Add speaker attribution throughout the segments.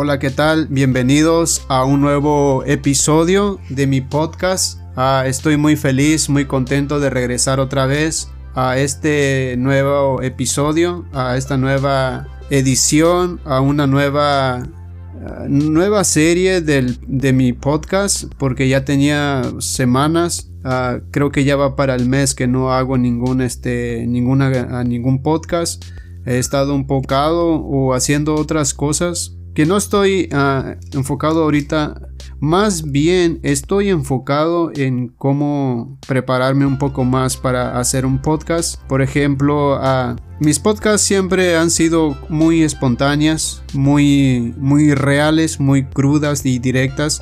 Speaker 1: Hola, ¿qué tal? Bienvenidos a un nuevo episodio de mi podcast. Ah, estoy muy feliz, muy contento de regresar otra vez a este nuevo episodio, a esta nueva edición, a una nueva ah, nueva serie de mi podcast porque ya tenía semanas ah, creo que ya va para el mes que no hago ningún este ninguna ningún podcast he estado un pocado o haciendo otras cosas que no estoy ah, enfocado ahorita, más bien estoy enfocado en cómo prepararme un poco más para hacer un podcast. Por ejemplo, uh, mis podcasts siempre han sido muy espontáneas, muy, muy reales, muy crudas y directas,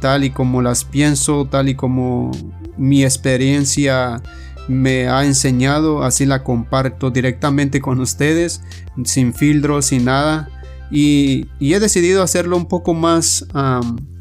Speaker 1: tal y como las pienso, tal y como mi experiencia me ha enseñado, así la comparto directamente con ustedes, sin filtros, sin nada. Y, he decidido hacerlo un poco más,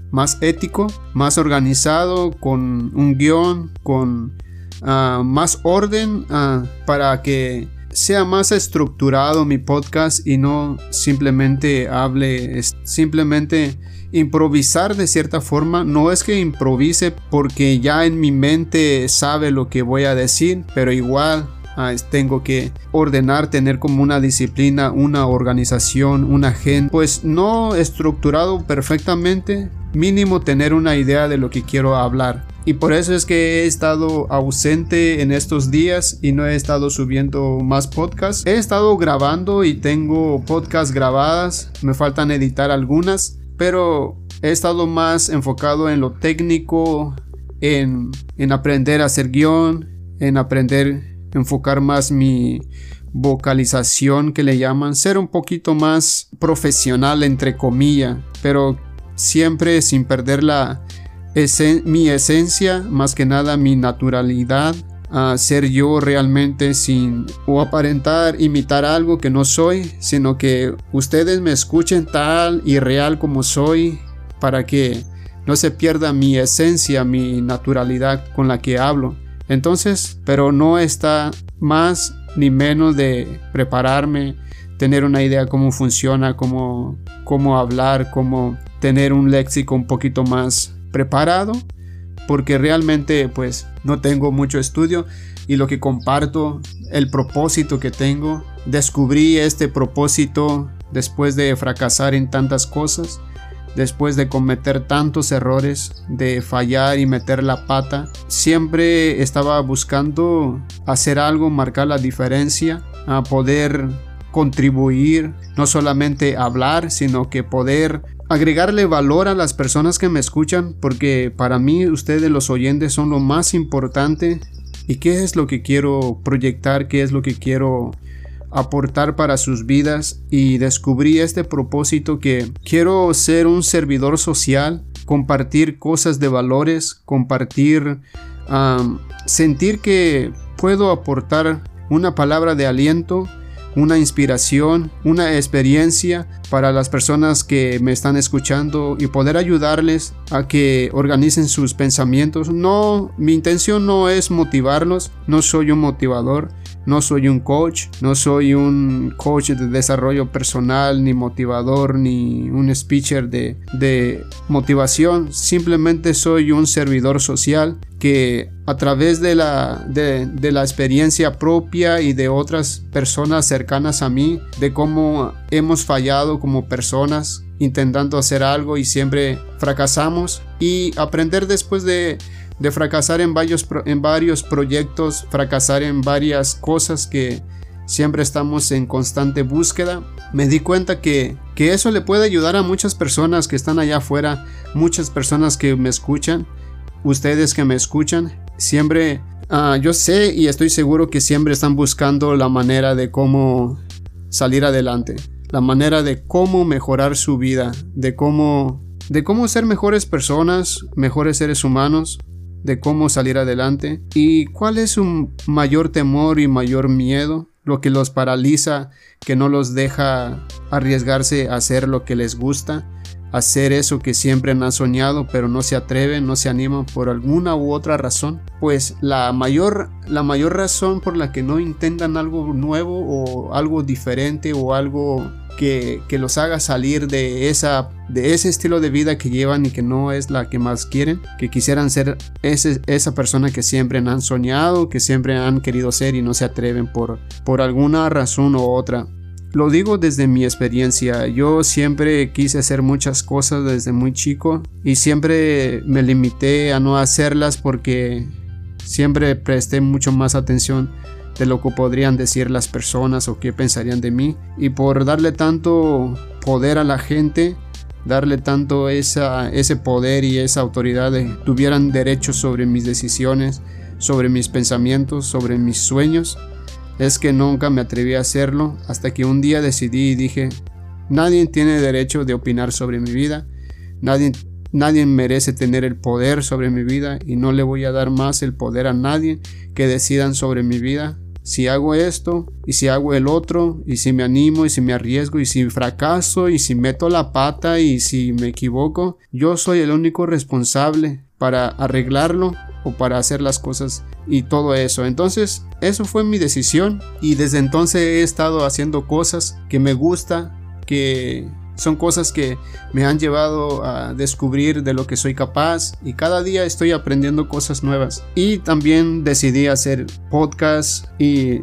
Speaker 1: más ético, más organizado, con un guion, con ah, más orden ah, para que sea más estructurado mi podcast y no simplemente hable, simplemente improvisar de cierta forma. No es que improvise porque ya en mi mente sabe lo que voy a decir, pero igual Ah, tengo que ordenar, tener como una disciplina, una organización, una gente, pues no estructurado perfectamente, mínimo tener una idea de lo que quiero hablar. Y por eso es que he estado ausente en estos días y no he estado subiendo más podcasts. He estado grabando y tengo podcasts grabadas, me faltan editar algunas, pero he estado más enfocado en lo técnico, en, en aprender a hacer guion, en aprender enfocar más mi vocalización que le llaman, ser un poquito más profesional entre comillas, pero siempre sin perder la mi esencia, más que nada mi naturalidad, a ser yo realmente sin o aparentar imitar algo que no soy, sino que ustedes me escuchen tal y real como soy para que no se pierda mi esencia, mi naturalidad con la que hablo. Entonces, pero no está más ni menos de prepararme, tener una idea cómo funciona, cómo, cómo hablar, cómo tener un léxico un poquito más preparado, porque realmente pues no tengo mucho estudio y lo que comparto, el propósito que tengo, descubrí este propósito después de fracasar en tantas cosas después de cometer tantos errores, de fallar y meter la pata, siempre estaba buscando hacer algo, marcar la diferencia, a poder contribuir, no solamente hablar, sino que poder agregarle valor a las personas que me escuchan, porque para mí ustedes los oyentes son lo más importante. ¿Y qué es lo que quiero proyectar? ¿Qué es lo que quiero aportar para sus vidas y descubrí este propósito que quiero ser un servidor social, compartir cosas de valores, compartir, sentir que puedo aportar una palabra de aliento, una inspiración, una experiencia para las personas que me están escuchando y poder ayudarles a que organicen sus pensamientos. No, mi intención no es motivarlos, no soy un motivador, no soy un coach, no soy un coach de desarrollo personal, ni motivador, ni un speaker de, motivación. Simplemente soy un servidor social que a través de la, de, la experiencia propia y de otras personas cercanas a mí, de cómo hemos fallado como personas intentando hacer algo y siempre fracasamos y aprender después de de fracasar en varios, en varios proyectos, fracasar en varias cosas que siempre estamos en constante búsqueda. Me di cuenta que, que eso le puede ayudar a muchas personas que están allá afuera, muchas personas que me escuchan, ustedes que me escuchan, siempre, ah, yo sé y estoy seguro que siempre están buscando la manera de cómo salir adelante, la manera de cómo mejorar su vida, de cómo, de cómo ser mejores personas, mejores seres humanos, de cómo salir adelante y cuál es su mayor temor y mayor miedo, lo que los paraliza, que no los deja arriesgarse a hacer lo que les gusta, hacer eso que siempre han soñado pero no se atreven, no se animan por alguna u otra razón. Pues la mayor, la mayor razón por la que no intentan algo nuevo o algo diferente o algo que, los haga salir de, esa, de ese estilo de vida que llevan y que no es la que más quieren, que quisieran ser ese, esa persona que siempre han soñado, que siempre han querido ser y no se atreven por, por alguna razón u otra. Lo digo desde mi experiencia, yo siempre quise hacer muchas cosas desde muy chico y siempre me limité a no hacerlas porque siempre presté mucho más atención de lo que podrían decir las personas o qué pensarían de mí. Y por darle tanto poder a la gente, darle tanto esa, ese poder y esa autoridad de tuvieran derechos sobre mis decisiones, sobre mis pensamientos, sobre mis sueños, es que nunca me atreví a hacerlo. Hasta que un día decidí y dije, nadie tiene derecho de opinar sobre mi vida, nadie, nadie merece tener el poder sobre mi vida y no le voy a dar más el poder a nadie que decidan sobre mi vida si hago esto y si hago el otro y si me animo y si me arriesgo y si fracaso y si meto la pata y si me equivoco, yo soy el único responsable para arreglarlo o para hacer las cosas y todo eso. Entonces, eso fue mi decisión y desde entonces he estado haciendo cosas que me gusta, que son cosas que me han llevado a descubrir de lo que soy capaz y cada día estoy aprendiendo cosas nuevas. Y también decidí hacer podcast y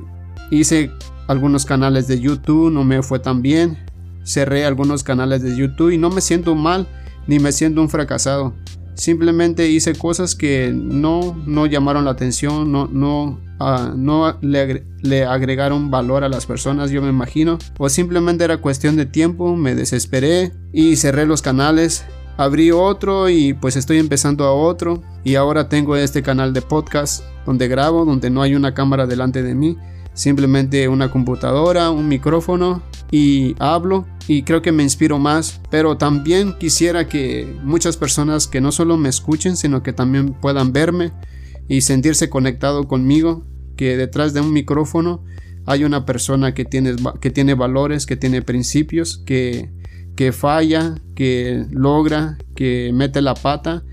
Speaker 1: hice algunos canales de YouTube, no me fue tan bien. Cerré algunos canales de YouTube y no me siento mal ni me siento un fracasado. Simplemente hice cosas que no, no llamaron la atención, no, no no le, agregaron valor a las personas, yo me imagino. O simplemente era cuestión de tiempo, me desesperé y cerré los canales. Abrí otro y pues estoy empezando a otro. Y ahora tengo este canal de podcast donde grabo, donde no hay una cámara delante de mí. Simplemente una computadora, un micrófono y hablo y creo que me inspiro más, pero también quisiera que muchas personas que no solo me escuchen, sino que también puedan verme y sentirse conectado conmigo, que detrás de un micrófono hay una persona que tiene, que tiene valores, que tiene principios, que, que falla, que logra, que mete la pata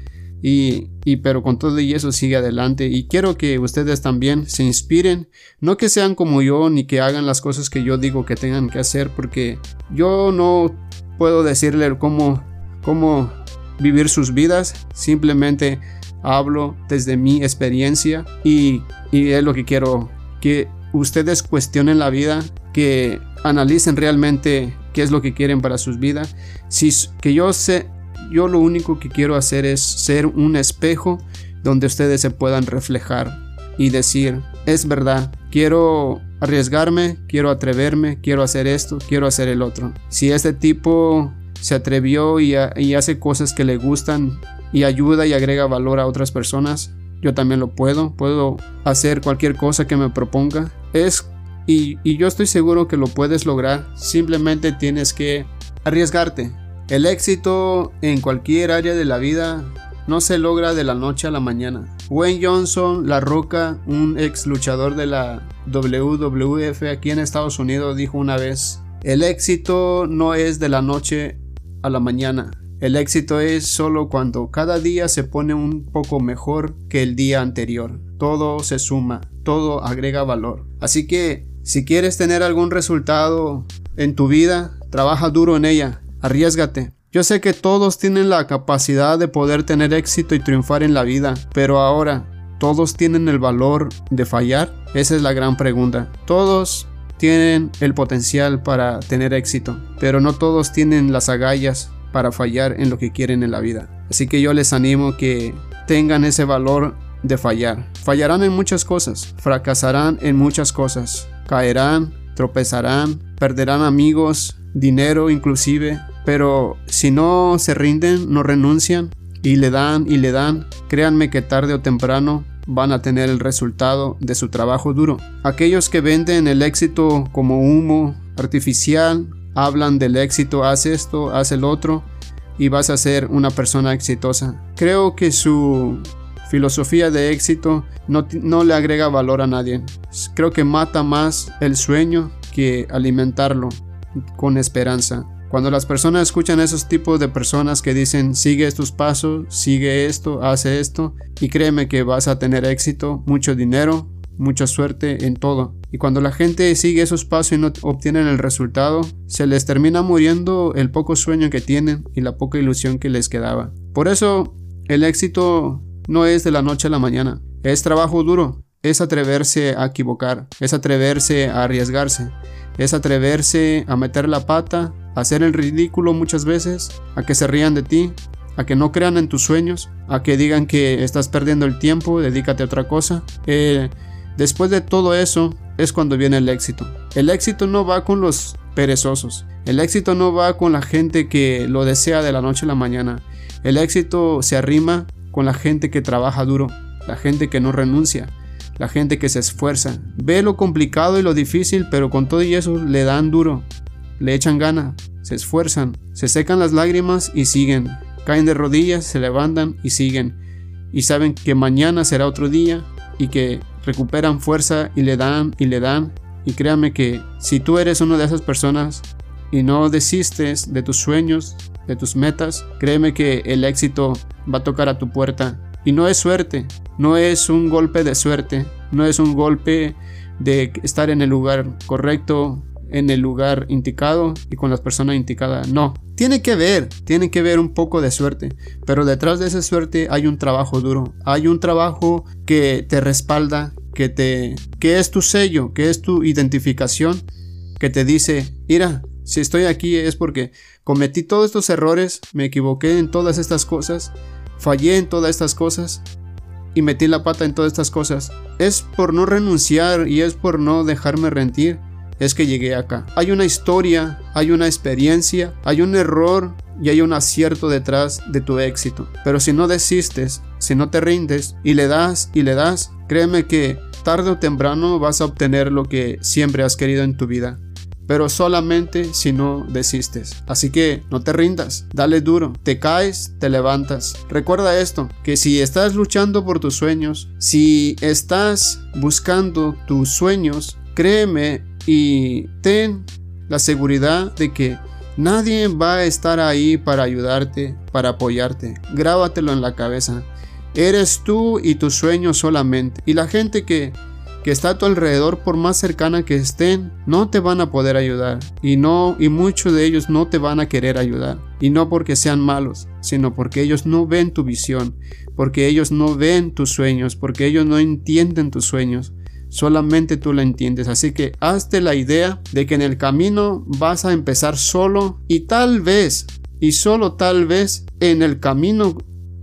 Speaker 1: y, y, pero con todo y eso sigue adelante y quiero que ustedes también se inspiren no que sean como yo ni que hagan las cosas que yo digo que tengan que hacer porque yo no puedo decirle cómo cómo vivir sus vidas simplemente hablo desde mi experiencia y, es lo que quiero que ustedes cuestionen la vida, que analicen realmente qué es lo que quieren para sus vidas. Si, que yo sé, yo lo único que quiero hacer es ser un espejo donde ustedes se puedan reflejar y decir, es verdad, quiero arriesgarme, quiero atreverme, quiero hacer esto, quiero hacer el otro. Si este tipo se atrevió y, hace cosas que le gustan y ayuda y agrega valor a otras personas, yo también lo puedo. Puedo hacer cualquier cosa que me proponga. Es y, yo estoy seguro que lo puedes lograr. Simplemente tienes que arriesgarte. El éxito en cualquier área de la vida no se logra de la noche a la mañana. Wayne Johnson, La Roca, un ex luchador de la WWF aquí en Estados Unidos, dijo una vez, el éxito no es de la noche a la mañana. El éxito es solo cuando cada día se pone un poco mejor que el día anterior. Todo se suma, todo agrega valor. Así que si quieres tener algún resultado en tu vida, trabaja duro en ella, arriesgate. Yo sé que todos tienen la capacidad de poder tener éxito y triunfar en la vida, pero ahora, ¿todos tienen el valor de fallar? Esa es la gran pregunta. Todos tienen el potencial para tener éxito, pero no todos tienen las agallas para fallar en lo que quieren en la vida. Así que yo les animo que tengan ese valor de fallar. Fallarán en muchas cosas, fracasarán en muchas cosas, caerán, tropezarán, perderán amigos, dinero inclusive, pero si no se rinden, no renuncian y le dan y le dan, créanme que tarde o temprano van a tener el resultado de su trabajo duro. Aquellos que venden el éxito como humo artificial hablan del éxito, haz esto, haz el otro y vas a ser una persona exitosa. Creo que su filosofía de éxito no, no, le agrega valor a nadie. Creo que mata más el sueño que alimentarlo con esperanza. Cuando las personas escuchan esos tipos de personas que dicen sigue estos pasos, sigue esto, hace esto y créeme que vas a tener éxito, mucho dinero, mucha suerte en todo. Y cuando la gente sigue esos pasos y no obtienen el resultado, se les termina muriendo el poco sueño que tienen y la poca ilusión que les quedaba. Por eso, el éxito no es de la noche a la mañana, es trabajo duro, es atreverse a equivocar, es atreverse a arriesgarse, es atreverse a meter la pata, a hacer el ridículo muchas veces, a que se rían de ti, a que no crean en tus sueños, a que digan que estás perdiendo el tiempo, dedícate a otra cosa. Eh, después de todo eso es cuando viene el éxito. El éxito no va con los perezosos. El éxito no va con la gente que lo desea de la noche a la mañana. El éxito se arrima con la gente que trabaja duro, la gente que no renuncia, la gente que se esfuerza. Ve lo complicado y lo difícil, pero con todo y eso le dan duro, le echan gana, se esfuerzan, se secan las lágrimas y siguen caen de rodillas, se levantan y siguen. Y saben que mañana será otro día y que recuperan fuerza y le dan y le dan. Y créame que si tú eres una de esas personas y no desistes de tus sueños, de tus metas, créeme que el éxito va a tocar a tu puerta. Y no es suerte, no es un golpe de suerte, no es un golpe de estar en el lugar correcto, en el lugar indicado y con las personas indicadas. No, tiene que ver, tiene que ver un poco de suerte, pero detrás de esa suerte hay un trabajo duro, hay un trabajo que te respalda, que te que es tu sello, que es tu identificación, que te dice, "Mira, si estoy aquí es porque cometí todos estos errores, me equivoqué en todas estas cosas, fallé en todas estas cosas, y metí la pata en todas estas cosas. Es por no renunciar y es por no dejarme rendir es que llegué acá. Hay una historia, hay una experiencia, hay un error y hay un acierto detrás de tu éxito. Pero si no desistes, si no te rindes y le das y le das, créeme que tarde o temprano vas a obtener lo que siempre has querido en tu vida. Pero solamente si no desistes. Así que no te rindas, dale duro, te caes, te levantas. Recuerda esto, que si estás luchando por tus sueños, si estás buscando tus sueños, créeme y ten la seguridad de que nadie va a estar ahí para ayudarte, para apoyarte. Grábatelo en la cabeza. Eres tú y tus sueños solamente. Y la gente que, que está a tu alrededor, por más cercana que estén, no te van a poder ayudar. Y no, y muchos de ellos no te van a querer ayudar. Y no porque sean malos, sino porque ellos no ven tu visión, porque ellos no ven tus sueños, porque ellos no entienden tus sueños solamente tú la entiendes. Así que hazte la idea de que en el camino vas a empezar solo y tal vez, y solo tal vez, en el camino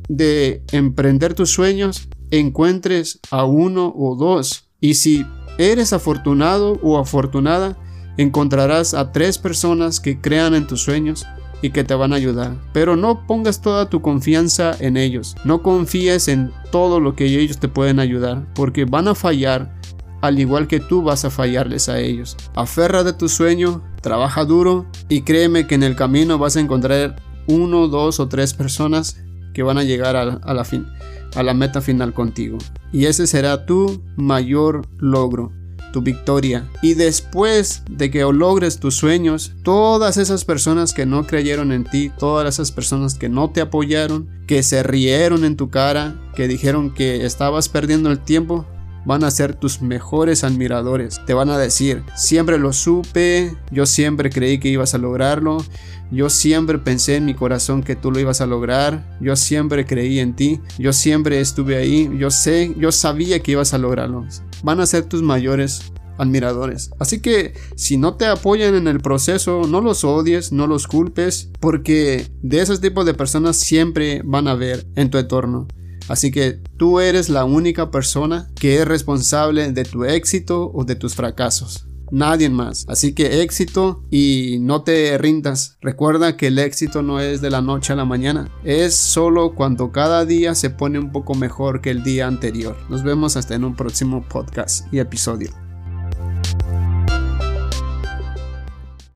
Speaker 1: de emprender tus sueños, encuentres a uno o dos. Y si eres afortunado o afortunada, encontrarás a tres personas que crean en tus sueños y que te van a ayudar. Pero no pongas toda tu confianza en ellos. No confíes en todo lo que ellos te pueden ayudar, porque van a fallar al igual que tú vas a fallarles a ellos. Aferra de tu sueño, trabaja duro y créeme que en el camino vas a encontrar uno, dos o tres personas que van a llegar a, la, fin, a la meta final contigo. Y ese será tu mayor logro tu victoria. Y después de que logres tus sueños, todas esas personas que no creyeron en ti, todas esas personas que no te apoyaron, que se rieron en tu cara, que dijeron que estabas perdiendo el tiempo, van a ser tus mejores admiradores. Te van a decir, siempre lo supe, yo siempre creí que ibas a lograrlo, yo siempre pensé en mi corazón que tú lo ibas a lograr, yo siempre creí en ti, yo siempre estuve ahí, yo sé, yo sabía que ibas a lograrlo. Van a ser tus mayores admiradores. Así que si no te apoyan en el proceso, no los odies, no los culpes, porque de esos tipos de personas siempre van a ver en tu entorno. Así que tú eres la única persona que es responsable de tu éxito o de tus fracasos. Nadie más. Así que éxito y no te rindas. Recuerda que el éxito no es de la noche a la mañana. Es solo cuando cada día se pone un poco mejor que el día anterior. Nos vemos hasta en un próximo podcast y episodio.